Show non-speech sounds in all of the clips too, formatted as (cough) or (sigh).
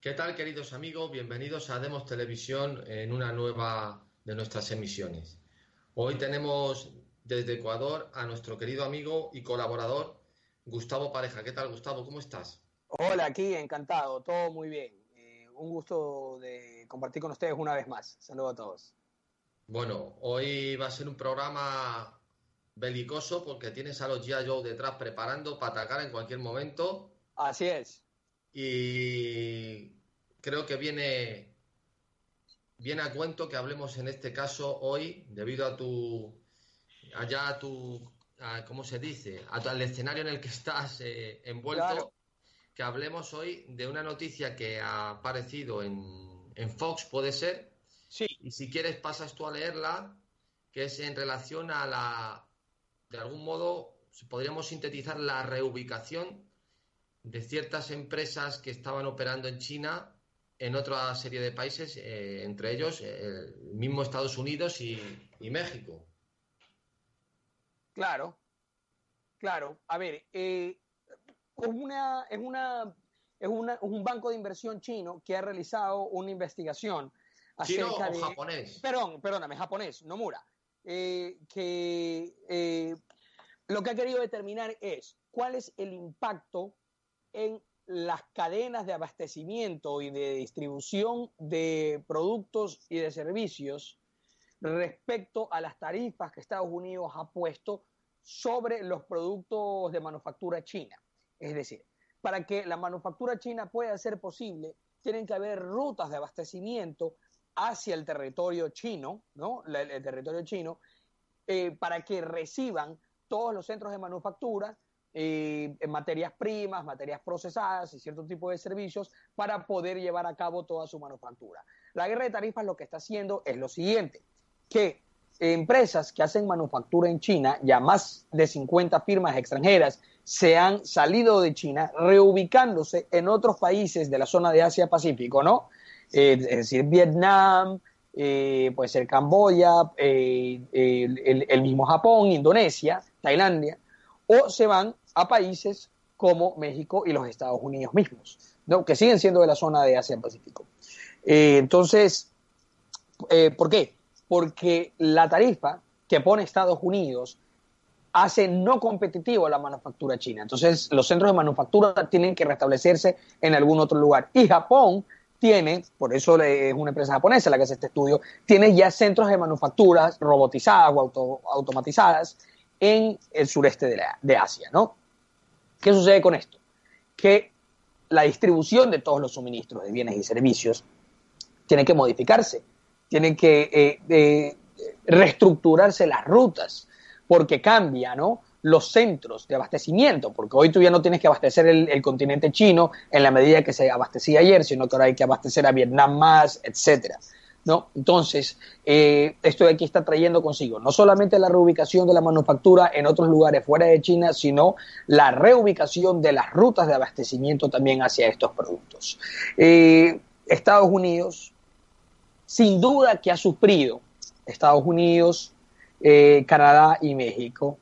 ¿Qué tal, queridos amigos? Bienvenidos a Demos Televisión en una nueva de nuestras emisiones. Hoy tenemos desde Ecuador a nuestro querido amigo y colaborador Gustavo Pareja. ¿Qué tal, Gustavo? ¿Cómo estás? Hola, aquí encantado, todo muy bien. Eh, un gusto de compartir con ustedes una vez más. Saludos a todos. Bueno, hoy va a ser un programa belicoso porque tienes a los G.I. Joe detrás preparando para atacar en cualquier momento. Así es y creo que viene, viene a cuento que hablemos en este caso hoy, debido a tu, allá a tu, ¿cómo se dice? al escenario en el que estás eh, envuelto, que hablemos hoy de una noticia que ha aparecido en, en Fox, puede ser. Y si quieres pasas tú a leerla, que es en relación a la, de algún modo, podríamos sintetizar la reubicación de ciertas empresas que estaban operando en China en otra serie de países, eh, entre ellos eh, el mismo Estados Unidos y, México. Claro, claro. A ver, eh, es, una, es, una, es, una, un banco de inversión chino que ha realizado una investigación ¿Chino o japonés? Perdón, perdóname, japonés, Nomura. que lo que ha querido determinar es cuál es el impacto en las cadenas de abastecimiento y de distribución de productos y de servicios respecto a las tarifas que Estados Unidos ha puesto sobre los productos de manufactura china. Es decir, para que la manufactura china pueda ser posible, tienen que haber rutas de abastecimiento hacia el territorio chino, ¿no? el, territorio chino, eh, para que reciban todos los centros de manufactura eh, materias primas, materias procesadas y cierto tipo de servicios para poder llevar a cabo toda su manufactura. La guerra de tarifas lo que está haciendo es lo siguiente, que empresas que hacen manufactura en China, ya más de 50 firmas extranjeras, se han salido de China, reubicándose en otros países de la zona de Asia-Pacífico, ¿no? Eh, es decir, Vietnam, eh, puede ser Camboya, el, el mismo Japón, Indonesia, Tailandia, o se van a países como México y los Estados Unidos mismos, ¿no? que siguen siendo de la zona de Asia-Pacífico. Eh, entonces, eh, ¿por qué? Porque la tarifa que pone Estados Unidos hace no competitivo la manufactura china. Entonces, los centros de manufactura tienen que restablecerse en algún otro lugar. Y Japón tiene, por eso es una empresa japonesa la que hace este estudio, tiene ya centros de manufacturas robotizadas o automatizadas en el sureste de Asia, ¿no? ¿Qué sucede con esto? Que la distribución de todos los suministros de bienes y servicios tiene que modificarse, tiene que eh, eh, reestructurarse las rutas, porque cambia, ¿no? Los centros de abastecimiento, porque hoy tú ya no tienes que abastecer el, continente chino en la medida que se abastecía ayer, sino que ahora hay que abastecer a Vietnam más, etcétera. ¿no? Entonces, eh, esto de aquí está trayendo consigo no solamente la reubicación de la manufactura en otros lugares fuera de China, sino la reubicación de las rutas de abastecimiento también hacia estos productos. Eh, Estados Unidos, sin duda que ha sufrido, Estados Unidos, eh, Canadá y México,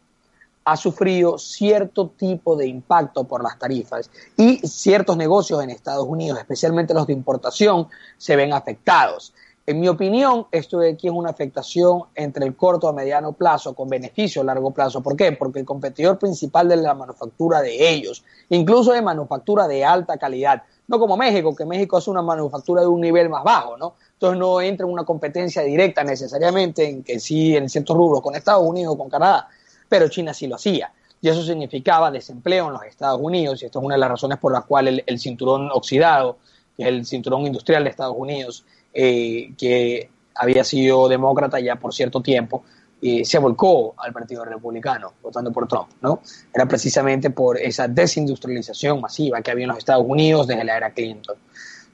ha sufrido cierto tipo de impacto por las tarifas y ciertos negocios en Estados Unidos, especialmente los de importación, se ven afectados. En mi opinión, esto de aquí es una afectación entre el corto a mediano plazo con beneficio a largo plazo. ¿Por qué? Porque el competidor principal de la manufactura de ellos, incluso de manufactura de alta calidad, no como México, que México es una manufactura de un nivel más bajo, ¿no? Entonces no entra en una competencia directa necesariamente en que sí en ciertos rubros con Estados Unidos o con Canadá, pero China sí lo hacía. Y eso significaba desempleo en los Estados Unidos, y esto es una de las razones por las cuales el cinturón oxidado, que es el cinturón industrial de Estados Unidos, eh, que había sido demócrata ya por cierto tiempo, eh, se volcó al Partido Republicano votando por Trump, ¿no? Era precisamente por esa desindustrialización masiva que había en los Estados Unidos desde la era Clinton.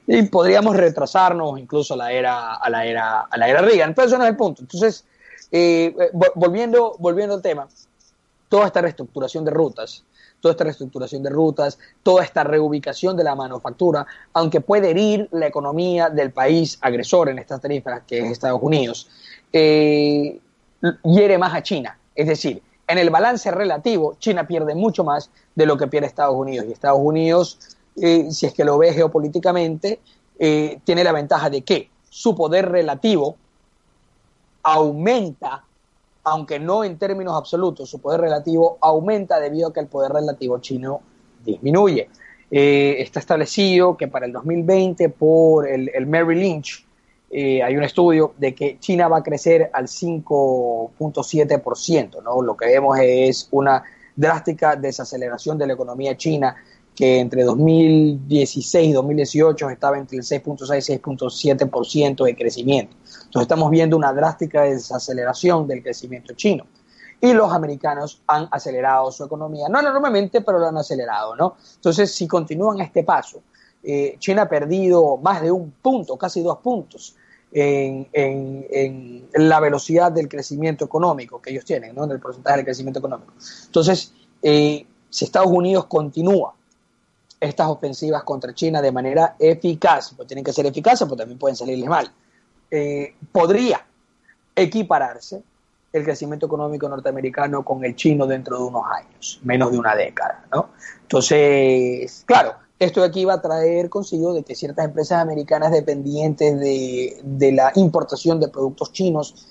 Y podríamos retrasarnos incluso a la era, a la era, a la era Reagan, pero eso no es el punto. Entonces, eh, eh, volviendo, volviendo al tema, toda esta reestructuración de rutas, toda esta reestructuración de rutas, toda esta reubicación de la manufactura, aunque puede herir la economía del país agresor en estas tarifas, que es Estados Unidos, eh, hiere más a China. Es decir, en el balance relativo, China pierde mucho más de lo que pierde Estados Unidos. Y Estados Unidos, eh, si es que lo ve geopolíticamente, tiene la ventaja de que su poder relativo aumenta, aunque no en términos absolutos, su poder relativo aumenta debido a que el poder relativo chino disminuye. Eh, está establecido que para el 2020 por el, el Merrill Lynch, eh, hay un estudio de que China va a crecer al 5.7%, ¿no? Lo que vemos es una drástica desaceleración de la economía china que entre 2016 y 2018 estaba entre el 6.6 y 6.7% de crecimiento. Entonces estamos viendo una drástica desaceleración del crecimiento chino. Y los americanos han acelerado su economía, no enormemente, pero lo han acelerado, ¿no? Entonces, si continúan a este paso, eh, China ha perdido más de un punto, casi dos puntos en, la velocidad del crecimiento económico que ellos tienen, ¿no? en el porcentaje del crecimiento económico. Entonces, eh, si Estados Unidos continúa estas ofensivas contra China de manera eficaz, pues tienen que ser eficaces, pues también pueden salirles mal, eh, podría equipararse el crecimiento económico norteamericano con el chino dentro de unos años, menos de una década, ¿no? Entonces, claro, esto de aquí va a traer consigo de que ciertas empresas americanas dependientes de, la importación de productos chinos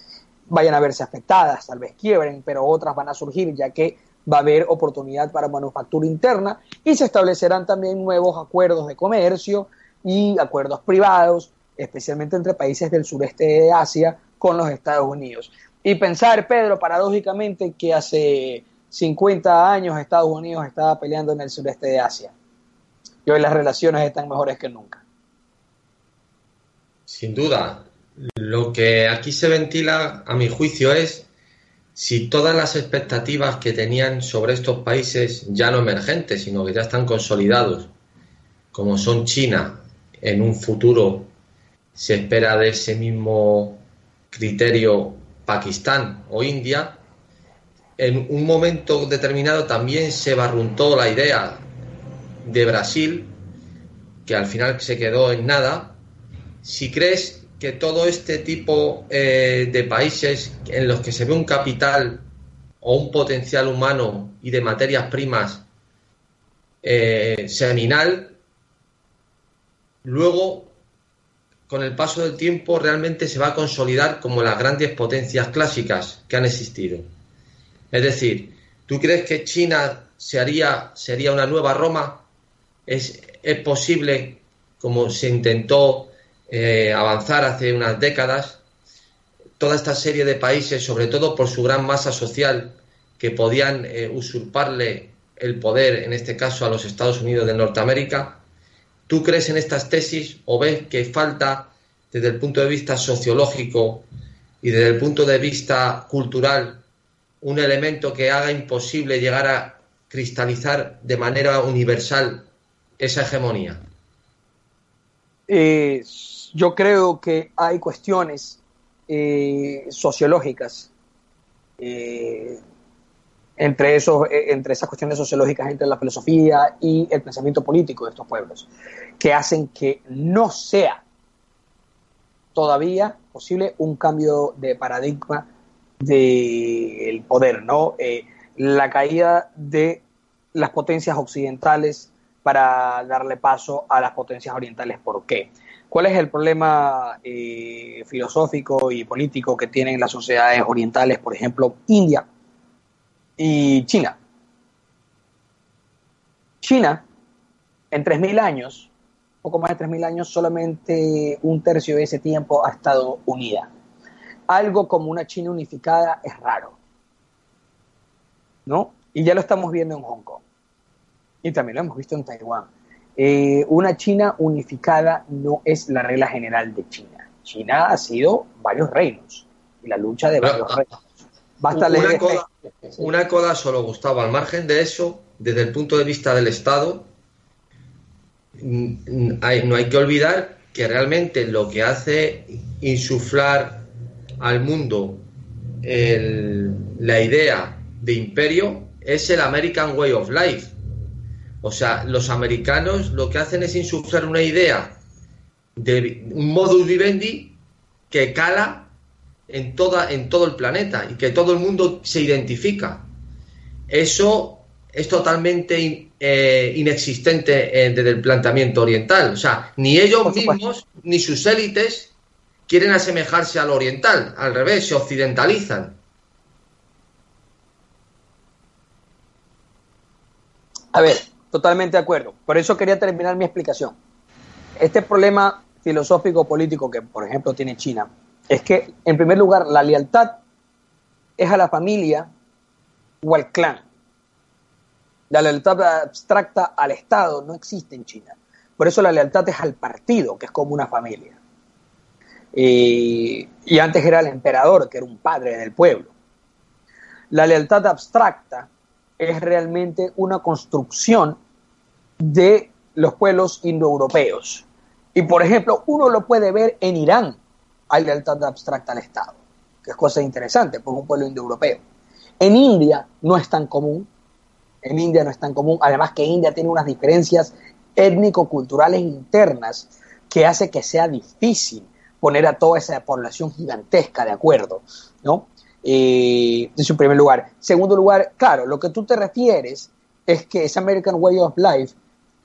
vayan a verse afectadas, tal vez quiebren, pero otras van a surgir ya que va a haber oportunidad para manufactura interna y se establecerán también nuevos acuerdos de comercio y acuerdos privados, especialmente entre países del sureste de Asia con los Estados Unidos. Y pensar, Pedro, paradójicamente, que hace 50 años Estados Unidos estaba peleando en el sureste de Asia y hoy las relaciones están mejores que nunca. Sin duda. Lo que aquí se ventila, a mi juicio, es si todas las expectativas que tenían sobre estos países, ya no emergentes, sino que ya están consolidados, como son China, en un futuro se espera de ese mismo criterio Pakistán o India, en un momento determinado también se barruntó la idea de Brasil, que al final se quedó en nada, si crees que todo este tipo eh, de países en los que se ve un capital o un potencial humano y de materias primas eh, seminal, luego, con el paso del tiempo, realmente se va a consolidar como las grandes potencias clásicas que han existido. Es decir, ¿tú crees que China se sería una nueva Roma? es, posible, como se intentó eh, avanzar hace unas décadas, toda esta serie de países, sobre todo por su gran masa social, que podían eh, usurparle el poder, en este caso a los Estados Unidos de Norteamérica, ¿tú crees en estas tesis o ves que falta desde el punto de vista sociológico y desde el punto de vista cultural un elemento que haga imposible llegar a cristalizar de manera universal esa hegemonía? Eh, yo creo que hay cuestiones eh, sociológicas eh, entre, esos, entre esas cuestiones sociológicas entre la filosofía y el pensamiento político de estos pueblos, que hacen que no sea todavía posible un cambio de paradigma del poder, ¿no? la caída de las potencias occidentales para darle paso a las potencias orientales. ¿Por qué? ¿Cuál es el problema eh, filosófico y político que tienen las sociedades orientales, por ejemplo, India y China? China, en 3.000 años, poco más de 3.000 años, solamente un tercio de ese tiempo ha estado unida. Algo como una China unificada es raro. ¿No? Y ya lo estamos viendo en Hong Kong y también lo hemos visto en Taiwán. Eh, una China unificada no es la regla general de China. China ha sido varios reinos y la lucha de varios reinos. Basta una, leer. coda, una coda solo, Gustavo. Al margen de eso, desde el punto de vista del Estado, mm, hay- no hay que olvidar que realmente lo que hace insuflar al mundo el- la idea de imperio es el American Way of Life. O sea, los americanos lo que hacen es insuflar una idea de un modus vivendi que cala en, toda, en todo el planeta y que todo el mundo se identifica. Eso es totalmente in- eh, inexistente eh, desde el planteamiento oriental. O sea, ni ellos mismos ni sus élites quieren asemejarse al oriental. Al revés, se occidentalizan. A ver, totalmente de acuerdo. Por eso quería terminar mi explicación. Este problema filosófico político que, por ejemplo, tiene China es que, en primer lugar, la lealtad es a la familia o al clan. La lealtad abstracta al Estado no existe en China. Por eso la lealtad es al partido, que es como una familia. Y, y antes era el emperador, que era un padre del pueblo. La lealtad abstracta es realmente una construcción de los pueblos indoeuropeos. Y por ejemplo, uno lo puede ver en Irán, hay lealtad abstracta al Estado, que es cosa interesante, porque un pueblo indoeuropeo. En India no es tan común, en India no es tan común, además que India tiene unas diferencias étnico-culturales internas que hace que sea difícil poner a toda esa población gigantesca de acuerdo, ¿no? Eh, en su primer lugar. Segundo lugar, claro, lo que tú te refieres es que ese American Way of Life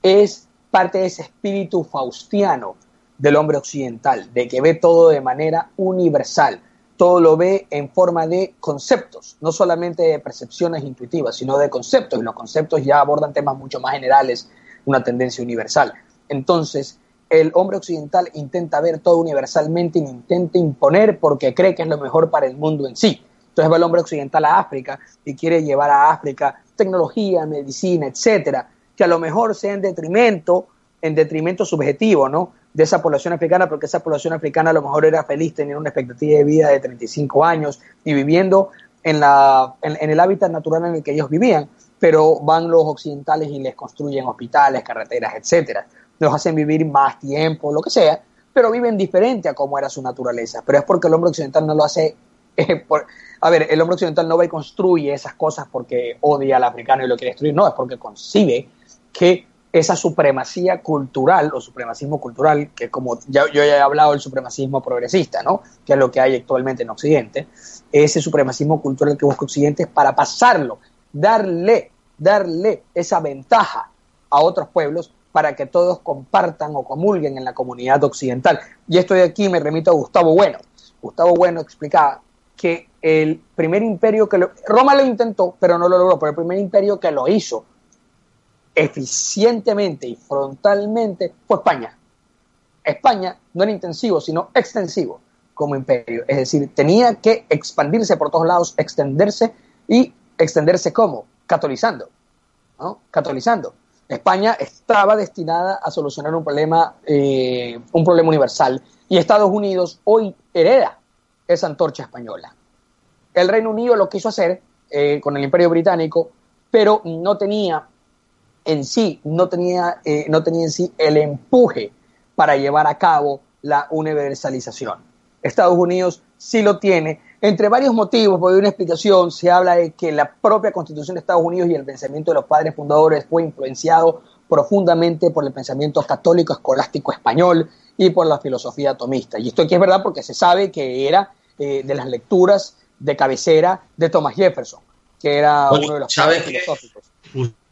es parte de ese espíritu faustiano del hombre occidental, de que ve todo de manera universal, todo lo ve en forma de conceptos, no solamente de percepciones intuitivas, sino de conceptos, y los conceptos ya abordan temas mucho más generales, una tendencia universal. Entonces, el hombre occidental intenta ver todo universalmente y intenta imponer porque cree que es lo mejor para el mundo en sí. Entonces va el hombre occidental a África y quiere llevar a África tecnología, medicina, etcétera, que a lo mejor sea en detrimento, en detrimento subjetivo, ¿no? De esa población africana, porque esa población africana a lo mejor era feliz, tenía una expectativa de vida de 35 años y viviendo en, la, en, el hábitat natural en el que ellos vivían, pero van los occidentales y les construyen hospitales, carreteras, etcétera. Los hacen vivir más tiempo, lo que sea, pero viven diferente a cómo era su naturaleza. Pero es porque el hombre occidental no lo hace (laughs) eh, por, a ver, el hombre occidental no va y construye esas cosas porque odia al africano y lo quiere destruir, no, es porque concibe que esa supremacía cultural o supremacismo cultural, que como yo ya he hablado del supremacismo progresista, ¿no? que es lo que hay actualmente en Occidente, ese supremacismo cultural que busca Occidente es para pasarlo, darle, darle esa ventaja a otros pueblos para que todos compartan o comulguen en la comunidad occidental. Y esto de aquí me remito a Gustavo Bueno. Gustavo Bueno explicaba que el primer imperio que lo, Roma lo intentó, pero no lo logró, pero el primer imperio que lo hizo eficientemente y frontalmente fue España. España no era intensivo, sino extensivo como imperio. Es decir, tenía que expandirse por todos lados, extenderse y extenderse como? Catolizando. ¿no? Catolizando. España estaba destinada a solucionar un problema, eh, un problema universal y Estados Unidos hoy hereda esa antorcha española. El Reino Unido lo quiso hacer eh, con el Imperio Británico, pero no tenía en sí, no tenía, eh, no tenía en sí el empuje para llevar a cabo la universalización. Estados Unidos sí lo tiene, entre varios motivos, por una explicación, se habla de que la propia Constitución de Estados Unidos y el pensamiento de los padres fundadores fue influenciado profundamente por el pensamiento católico escolástico español y por la filosofía atomista. Y esto aquí es verdad porque se sabe que era eh, de las lecturas de cabecera de Thomas Jefferson, que era uno de los ¿sabes padres filosóficos.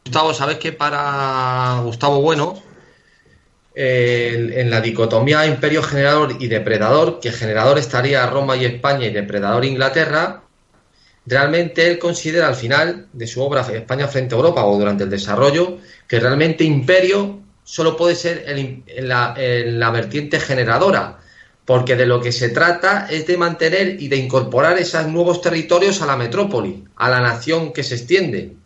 Gustavo, ¿sabes que para Gustavo Bueno, en la dicotomía imperio generador y depredador, que generador estaría Roma y España y depredador Inglaterra, realmente él considera al final de su obra España frente a Europa o durante el desarrollo que realmente imperio solo puede ser el- la, la vertiente generadora, porque de lo que se trata es de mantener y de incorporar esos nuevos territorios a la metrópoli, a la nación que se extiende.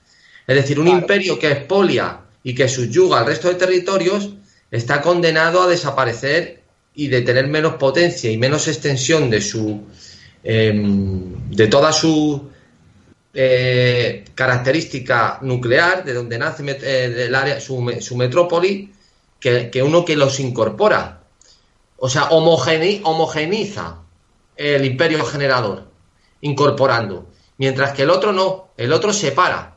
Es decir, un Claro. imperio que expolia y que subyuga al resto de territorios está condenado a desaparecer y de tener menos potencia y menos extensión de su em, de toda su eh, característica nuclear, de donde nace eh, del área, su, metrópoli, que, uno que los incorpora. O sea, homogeniza el imperio generador, incorporando. Mientras que el otro no, el otro separa,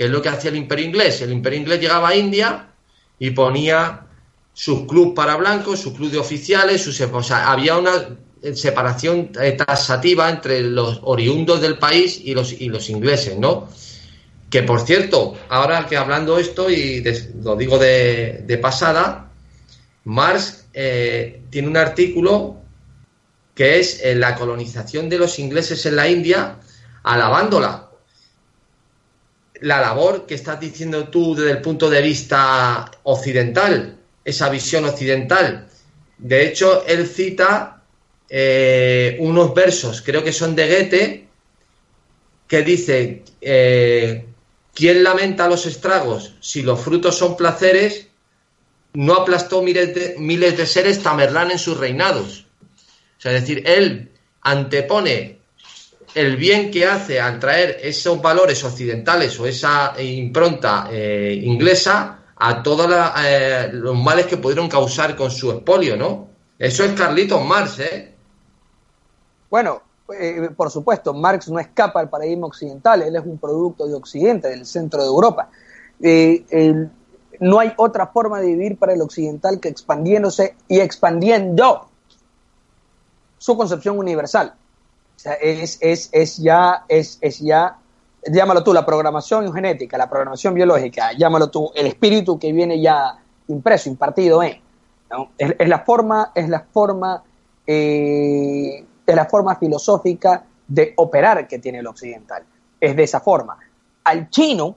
que es lo que hacía el imperio inglés. El imperio inglés llegaba a India y ponía sus clubes para blancos, su club de oficiales, sus, o sea, había una separación taxativa entre los oriundos del país y los, y los ingleses, ¿no? Que por cierto, ahora que hablando esto, y lo digo de, pasada, Marx eh, tiene un artículo que es eh, la colonización de los ingleses en la India, alabándola. La labor que estás diciendo tú desde el punto de vista occidental, esa visión occidental. De hecho, él cita eh, unos versos, creo que son de Goethe, que dice, eh, ¿quién lamenta los estragos si los frutos son placeres? No aplastó miles de, miles de seres Tamerlán en sus reinados. O sea, es decir, él antepone el bien que hace al traer esos valores occidentales o esa impronta eh, inglesa a todos los males que pudieron causar con su expolio, ¿no? Eso es Carlitos Marx, ¿eh? Bueno, eh, por supuesto, Marx no escapa al paradigma occidental, él es un producto de Occidente, del centro de Europa. Eh, no hay otra forma de vivir para el occidental que expandiéndose y expandiendo su concepción universal. Es, es, es ya, es, es ya, llámalo tú, la programación genética, la programación biológica, llámalo tú, el espíritu que viene ya impreso, impartido en. Es, la forma, es la forma eh, de la forma filosófica de operar que tiene el occidental. Es de esa forma. Al chino,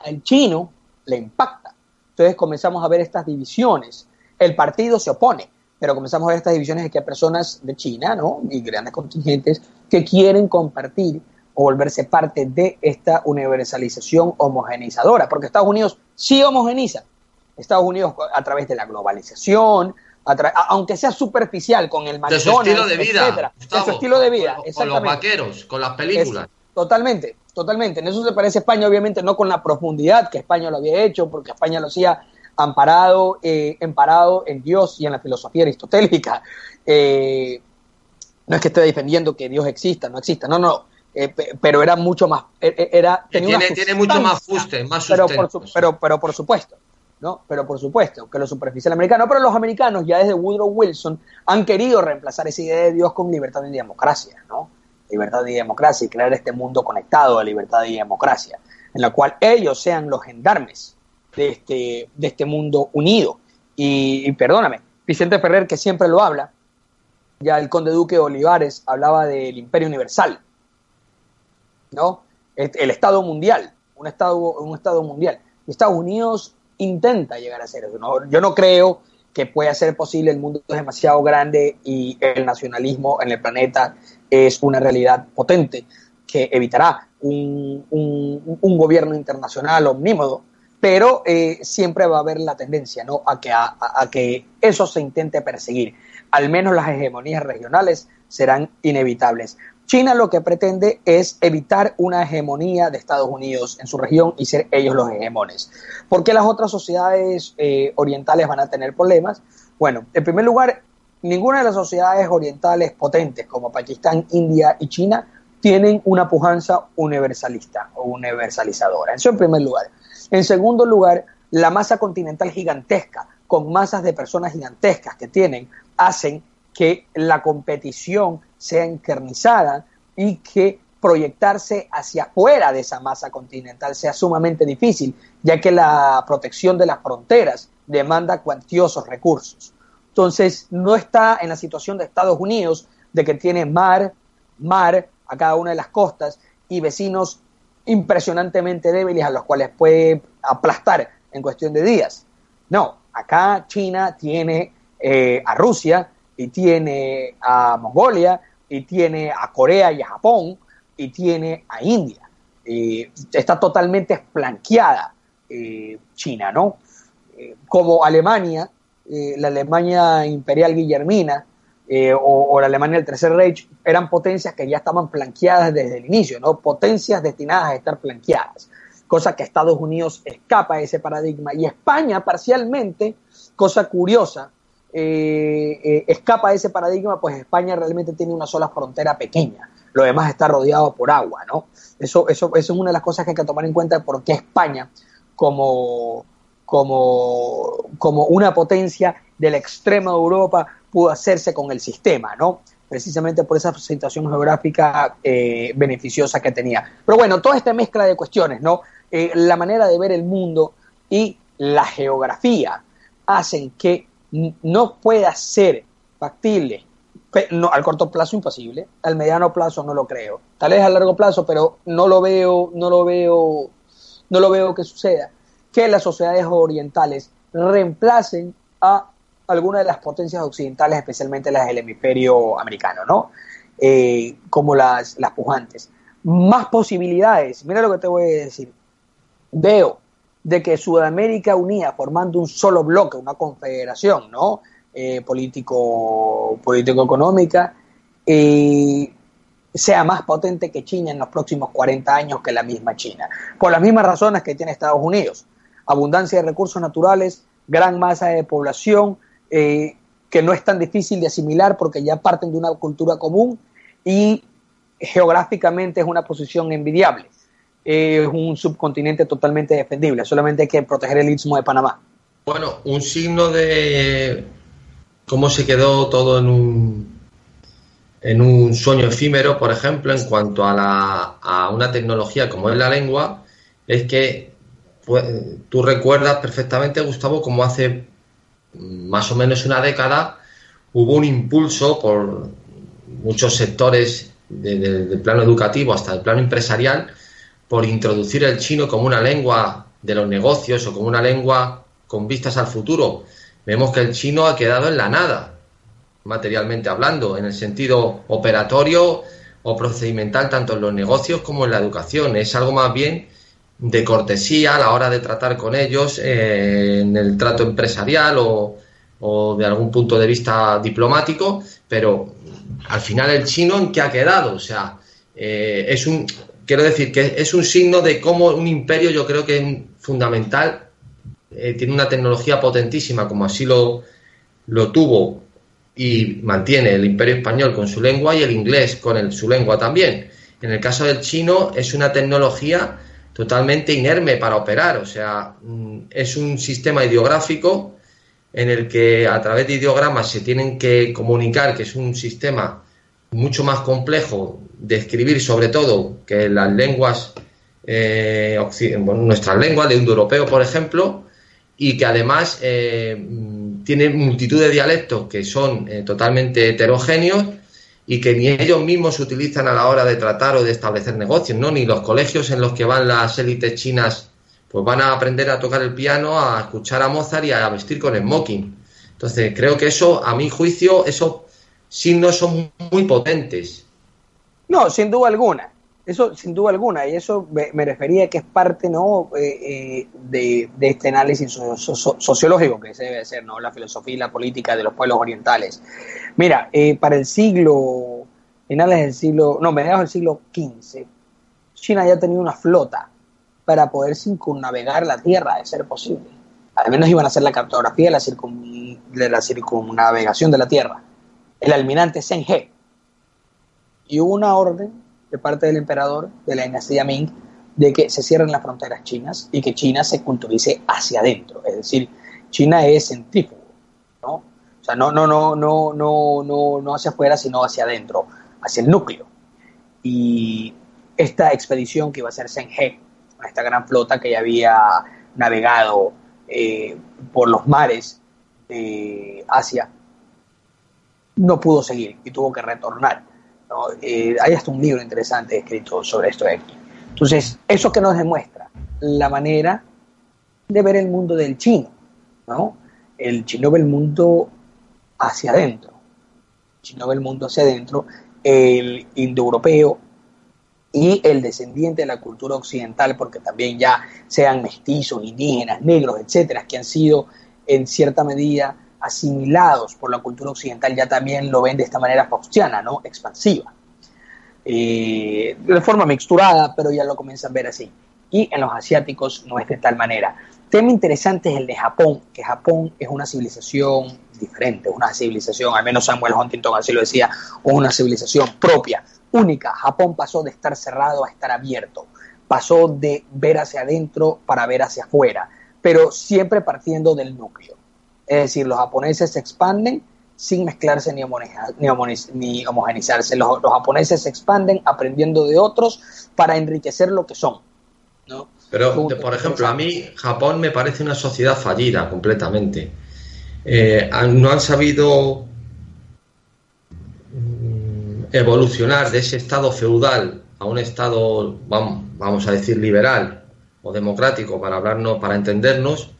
al chino le impacta. Entonces comenzamos a ver estas divisiones. El partido se opone, pero comenzamos a ver estas divisiones de que hay personas de China, ¿no? Y grandes contingentes que quieren compartir o volverse parte de esta universalización homogeneizadora, porque Estados Unidos sí homogeniza. Estados Unidos a través de la globalización, aunque sea superficial con el McDonald's, de su estilo de vida, de su estilo de vida, con, con los vaqueros, con las películas. totalmente, totalmente. En eso se parece España, obviamente no con la profundidad que España lo había hecho, porque España lo hacía amparado, eh, emparado en Dios y en la filosofía aristotélica. Eh, no es que esté defendiendo que Dios exista, no exista, no, no, eh, pero era mucho más, e, e, era, tenía tiene, mucho más fuste, más pero pero, pero por supuesto, ¿no? Pero por supuesto que lo superficial americano, pero los americanos ya desde Woodrow Wilson han querido reemplazar esa idea de Dios con libertad y democracia, ¿no? Libertad y democracia y crear este mundo conectado de libertad y democracia, en la cual ellos sean los gendarmes de este, de este mundo unido. Y, perdóname, Vicente Ferrer, que siempre lo habla, ya el conde duque Olivares hablaba del imperio universal, ¿no? El, Estado mundial, un Estado, un Estado mundial. Estados Unidos intenta llegar a ser eso. Yo no creo que pueda ser posible, el mundo es demasiado grande y el nacionalismo en el planeta es una realidad potente que evitará un, gobierno internacional omnímodo, pero eh, siempre va a haber la tendencia ¿no? a, que, a, que eso se intente perseguir. Al menos las hegemonías regionales serán inevitables. China lo que pretende es evitar una hegemonía de Estados Unidos en su región y ser ellos los hegemones. ¿Por qué las otras sociedades eh, orientales van a tener problemas? Bueno, en primer lugar, ninguna de las sociedades orientales potentes como Pakistán, India y China tienen una pujanza universalista o universalizadora. Eso en primer lugar. En segundo lugar, la masa continental gigantesca, con masas de personas gigantescas que tienen, hacen que la competición sea encarnizada y que proyectarse hacia afuera de esa masa continental sea sumamente difícil, ya que la protección de las fronteras demanda cuantiosos recursos. Entonces, no está en la situación de Estados Unidos de que tiene mar, mar a cada una de las costas y vecinos impresionantemente débiles a los cuales puede aplastar en cuestión de días. No, acá China tiene eh, a Rusia y tiene a Mongolia y tiene a Corea y a Japón y tiene a India. está totalmente esplanqueada eh, China, ¿no? Eh, como Alemania, la Alemania imperial guillermina, eh, o, la Alemania del Tercer Reich, eran potencias que ya estaban flanqueadas desde el inicio, ¿no? Potencias destinadas a estar flanqueadas, cosa que Estados Unidos escapa de ese paradigma y España parcialmente, cosa curiosa, eh, eh, escapa de ese paradigma, pues España realmente tiene una sola frontera pequeña, lo demás está rodeado por agua, ¿no? Eso, eso, eso es una de las cosas que hay que tomar en cuenta porque España, como, como, como una potencia de la extrema Europa, pudo hacerse con el sistema, ¿no? Precisamente por esa situación geográfica eh, beneficiosa que tenía. Pero bueno, toda esta mezcla de cuestiones, ¿no? Eh, la manera de ver el mundo y la geografía hacen que no pueda ser factible no, al corto plazo imposible, al mediano plazo no lo creo, tal vez a largo plazo, pero no lo veo, no lo veo, no lo veo que suceda, que las sociedades orientales reemplacen a algunas de las potencias occidentales, especialmente las del hemisferio americano, ¿no? Eh, como las, las pujantes. Más posibilidades, mira lo que te voy a decir. Veo de que Sudamérica unida, formando un solo bloque, una confederación, ¿no? Eh, político, político-económica, eh, sea más potente que China en los próximos 40 años que la misma China. Por las mismas razones que tiene Estados Unidos. Abundancia de recursos naturales, gran masa de población, eh, que no es tan difícil de asimilar porque ya parten de una cultura común y geográficamente es una posición envidiable. es un subcontinente totalmente defendible, solamente hay que proteger el istmo de Panamá. Bueno, un signo de cómo se quedó todo en un, en un sueño efímero, por ejemplo, en cuanto a, la, a una tecnología como es la lengua, es que pues, tú recuerdas perfectamente, Gustavo, como hace más o menos una década hubo un impulso por muchos sectores del plano educativo hasta el plano empresarial por introducir el chino como una lengua de los negocios o como una lengua con vistas al futuro. Vemos que el chino ha quedado en la nada, materialmente hablando, en el sentido operatorio o procedimental, tanto en los negocios como en la educación. Es algo más bien de cortesía a la hora de tratar con ellos eh, en el trato empresarial o, de algún punto de vista diplomático, pero al final el chino en qué ha quedado, o sea, eh, es un, quiero decir que es un signo de cómo un imperio yo creo que es fundamental, eh, tiene una tecnología potentísima como así lo, lo tuvo y mantiene el imperio español con su lengua y el inglés con su lengua también. En el caso del chino es una tecnología totalmente inerme para operar. O sea, mm, es un sistema ideográfico en el que a través de ideogramas se tienen que comunicar, que es un sistema mucho más complejo de escribir, sobre todo que las lenguas, eh, nuestras lenguas de indoeuropeo, por ejemplo, y que además eh, mm, tiene multitud de dialectos que son eh, totalmente heterogéneos y que ni ellos mismos utilizan a la hora de tratar o de establecer negocios, ¿no? Ni los colegios en los que van las élites chinas, pues van a aprender a tocar el piano, a escuchar a Mozart y a vestir con smoking. Entonces, creo que eso, a mi juicio, esos signos son muy potentes. No, sin duda alguna. Eso, sin duda alguna, y eso me, refería que es parte ¿no? Eh, eh, de, este análisis sociológico que se debe hacer, ¿no? la filosofía y la política de los pueblos orientales. Mira, eh, para el siglo, finales del siglo, no, mediados del siglo XV, China ya tenía una flota para poder circunnavegar la Tierra, de ser posible. Al menos iban a hacer la cartografía de la, de la circunnavegación de la Tierra. El almirante Zheng He. Y hubo una orden de parte del emperador de la dinastía Ming de que se cierren las fronteras chinas y que China se culturice hacia adentro. Es decir, China es centrífugo, ¿no? O sea, no, no, no, no, no, no, no hacia afuera, sino hacia adentro, hacia el núcleo. Y esta expedición que iba a ser Zheng He, esta gran flota que ya había navegado eh, por los mares de Asia, no pudo seguir y tuvo que retornar. Eh, hay hasta un libro interesante escrito sobre esto aquí. Entonces, eso que nos demuestra la manera de ver el mundo del chino, ¿no? El chino ve el mundo hacia adentro. El chino ve el mundo hacia adentro. El indoeuropeo y el descendiente de la cultura occidental, porque también ya sean mestizos, indígenas, negros, etcétera, que han sido en cierta medida asimilados por la cultura occidental ya también lo ven de esta manera faustiana, ¿no? Expansiva. Eh, de forma mixturada, pero ya lo comienzan a ver así. Y en los asiáticos no es de tal manera. Tema interesante es el de Japón, que Japón es una civilización diferente, una civilización, al menos Samuel Huntington así lo decía, una civilización propia, única. Japón pasó de estar cerrado a estar abierto, pasó de ver hacia adentro para ver hacia afuera, pero siempre partiendo del núcleo. Es decir, los japoneses se expanden sin mezclarse ni, homogenizarse. Los, japoneses se expanden aprendiendo de otros para enriquecer lo que son. Pero, por ejemplo, a mí Japón me parece una sociedad fallida completamente. Eh, no han sabido mm, evolucionar de ese estado feudal a un estado, vamos, a decir, liberal o democrático, para hablarnos, para entendernos,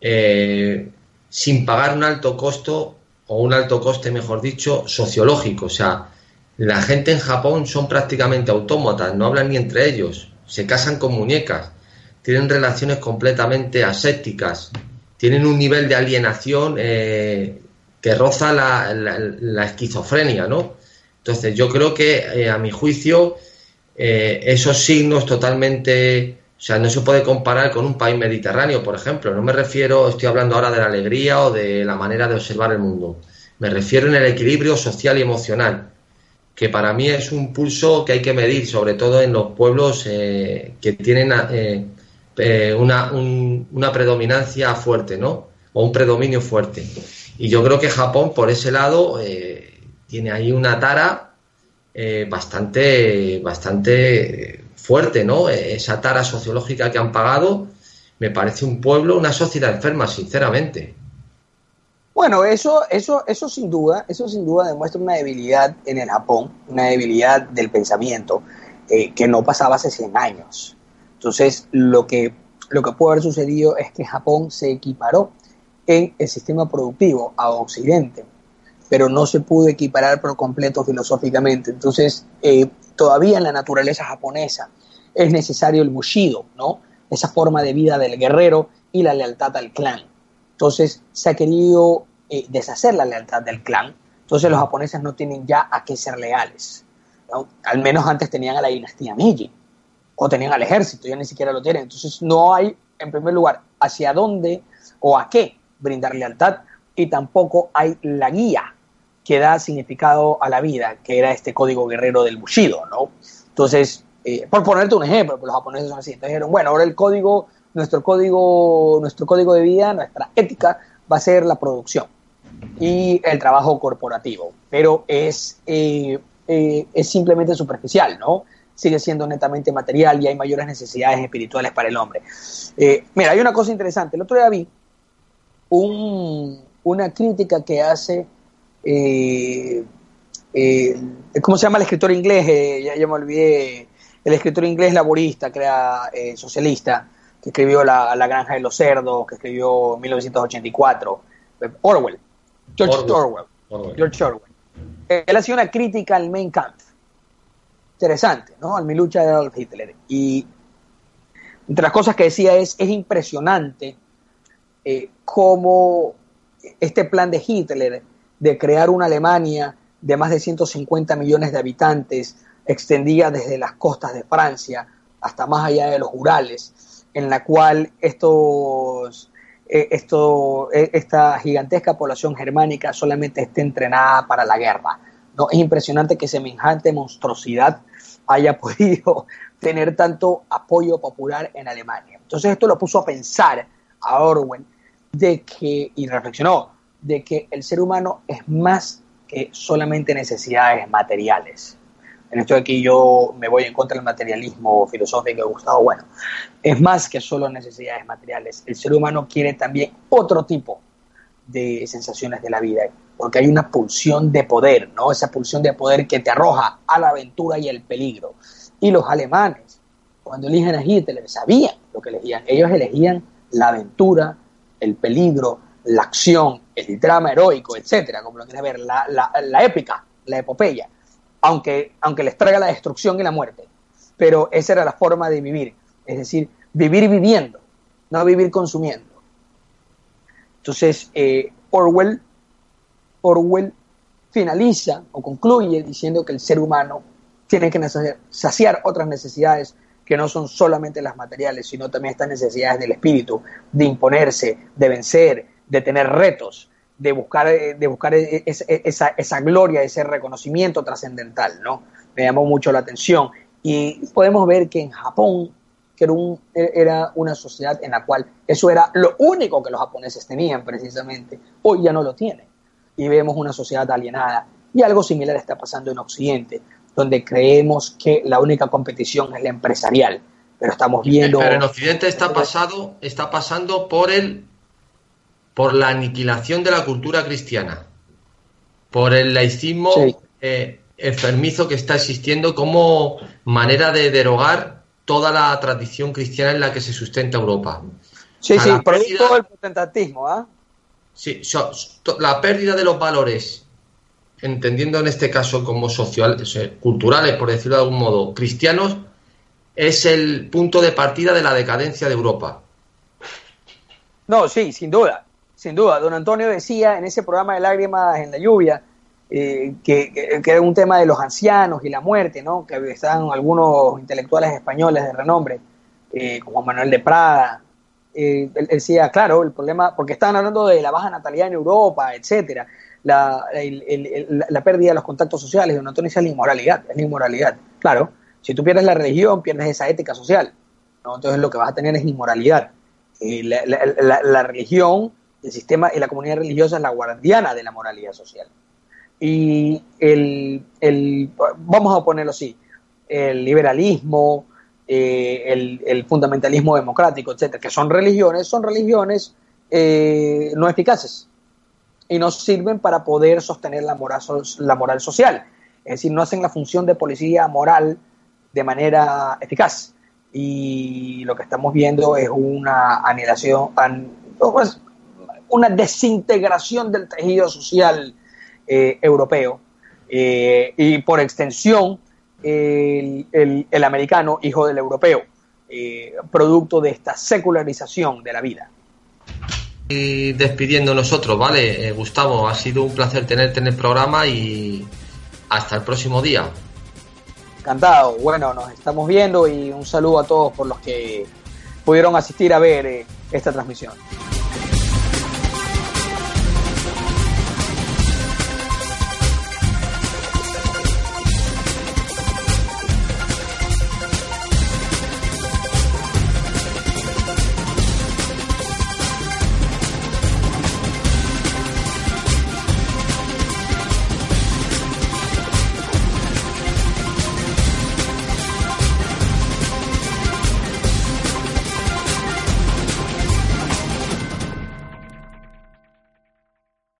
eh, sin pagar un alto costo o un alto coste, mejor dicho, sociológico. O sea, la gente en Japón son prácticamente autómatas, no hablan ni entre ellos, se casan con muñecas, tienen relaciones completamente asépticas, tienen un nivel de alienación eh, que roza la, esquizofrenia, ¿no? Entonces, yo creo que, eh, a mi juicio, eh, esos signos totalmente, o sea, no se puede comparar con un país mediterráneo, por ejemplo. No me refiero, estoy hablando ahora de la alegría o de la manera de observar el mundo. Me refiero en el equilibrio social y emocional, que para mí es un pulso que hay que medir, sobre todo en los pueblos que tienen eh, una, una predominancia fuerte, ¿no? O un predominio fuerte. Y yo creo que Japón, por ese lado, eh, tiene ahí una tara eh, bastante, bastante fuerte, ¿no? Esa tara sociológica que han pagado me parece un pueblo, una sociedad enferma, sinceramente. Bueno, eso, eso, eso sin duda, eso sin duda demuestra una debilidad en el Japón, una debilidad del pensamiento que no pasaba hace 100 años. Entonces, lo que, lo que puede haber sucedido es que Japón se equiparó en el sistema productivo a Occidente, pero no se pudo equiparar por completo filosóficamente. Entonces, eh, todavía en la naturaleza japonesa es necesario el bushido, ¿no? Esa forma de vida del guerrero y la lealtad al clan. Entonces, se ha querido eh, deshacer la lealtad del clan. Entonces, los japoneses no tienen ya a qué ser leales. Al menos antes tenían a la dinastía Meiji o tenían al ejército, ya ni siquiera lo tienen. Entonces no hay, en primer lugar, hacia dónde o a qué brindar lealtad y tampoco hay la guía que da significado a la vida, que era este código guerrero del Bushido, ¿no? Entonces, eh, por ponerte un ejemplo, pues los japoneses son así, entonces dijeron, bueno, ahora el código, nuestro código, nuestro código de vida, nuestra ética va a ser la producción y el trabajo corporativo, pero es, eh, eh, es simplemente superficial, ¿no? sigue siendo netamente material y hay mayores necesidades espirituales para el hombre. Mira, hay una cosa interesante. El otro día vi una crítica que hace, eh, eh, ¿cómo se llama el escritor inglés? ya, me olvidé. El escritor inglés laborista, que era socialista, que escribió la, Granja de los Cerdos, que escribió 1984. Orwell. George Orwell. George Orwell. Él hacía una crítica al Main Camp interesante, ¿no? Al mi lucha de Adolf Hitler. Y entre las cosas que decía es, es impresionante eh, cómo este plan de Hitler de crear una Alemania de más de 150 millones de habitantes, extendía desde las costas de Francia hasta más allá de los Urales, en la cual estos, eh, esto, eh, esta gigantesca población germánica solamente esté entrenada para la guerra. ¿no? Es impresionante que semejante monstruosidad haya (laughs) podido tener tanto apoyo popular en Alemania. Entonces esto lo puso a pensar a Orwell de que, y reflexionó, de que el ser humano es más que solamente necesidades materiales. En esto aquí yo me voy en contra del materialismo filosófico de Gustavo Bueno. Es más que solo necesidades materiales. El ser humano quiere también otro tipo de sensaciones de la vida porque hay una pulsión de poder, ¿no? Esa pulsión de poder que te arroja a la aventura y el peligro. Y los alemanes, cuando eligen a Hitler, sabían lo que elegían. Ellos elegían la aventura, el peligro, la acción, el drama heroico, etcétera, como lo quieres ver, la, la, épica, la epopeya, aunque, aunque les traiga la destrucción y la muerte. Pero esa era la forma de vivir, es decir, vivir viviendo, no vivir consumiendo. Entonces, eh, Orwell, Orwell finaliza o concluye diciendo que el ser humano tiene que saciar otras necesidades que no son solamente las materiales, sino también estas necesidades del espíritu, de imponerse, de vencer, de tener retos, de buscar, eh, de buscar e, e, e, esa, esa gloria, ese reconocimiento trascendental, ¿no? Me llamó mucho la atención. Y podemos ver que en Japón, que era, un, era una sociedad en la cual eso era lo único que los japoneses tenían precisamente, hoy ya no lo tienen. Y vemos una sociedad alienada. Y algo similar está pasando en Occidente, donde creemos que la única competición es la empresarial. Pero estamos viendo... Pero en Occidente está, pasado, está pasando por el por la aniquilación de la cultura cristiana, por el laicismo eh, enfermizo que está existiendo como manera de derogar toda la tradición cristiana en la que se sustenta Europa. Sí, sí, por todo el protestantismo, ¿ah? Sí, la pérdida de los valores, entendiendo en este caso como social, culturales, por decirlo de algún modo, cristianos, es el punto de partida de la decadencia de Europa. No, sí, sin duda sin duda. Don Antonio decía en ese programa de Lágrimas en la Lluvia eh, que, era un tema de los ancianos y la muerte, ¿no? Que estaban algunos intelectuales españoles de renombre, eh, como Manuel de Prada. Eh, él, decía, claro, el problema, porque estaban hablando de la baja natalidad en Europa, etcétera, la, la pérdida de los contactos sociales. Don Antonio decía la inmoralidad, es la inmoralidad. Claro, si tú pierdes la religión, pierdes esa ética social. ¿no? Entonces lo que vas a tener es inmoralidad. la religión el sistema y la comunidad religiosa es la guardiana de la moralidad social. Y el, el vamos a ponerlo así, el liberalismo, eh, el, fundamentalismo democrático, etcétera, que son religiones, son religiones eh, no eficaces y no sirven para poder sostener la moral, la moral social. Es decir, no hacen la función de policía moral de manera eficaz. Y lo que estamos viendo es una anilación, pues, una desintegración del tejido social eh, europeo eh, y por extensión el, americano, hijo del europeo, eh, producto de esta secularización de la vida. Y despidiendo nosotros, ¿vale? Gustavo, ha sido un placer tenerte en el programa y hasta el próximo día. Encantado, bueno, nos estamos viendo y un saludo a todos por los que pudieron asistir a ver esta transmisión.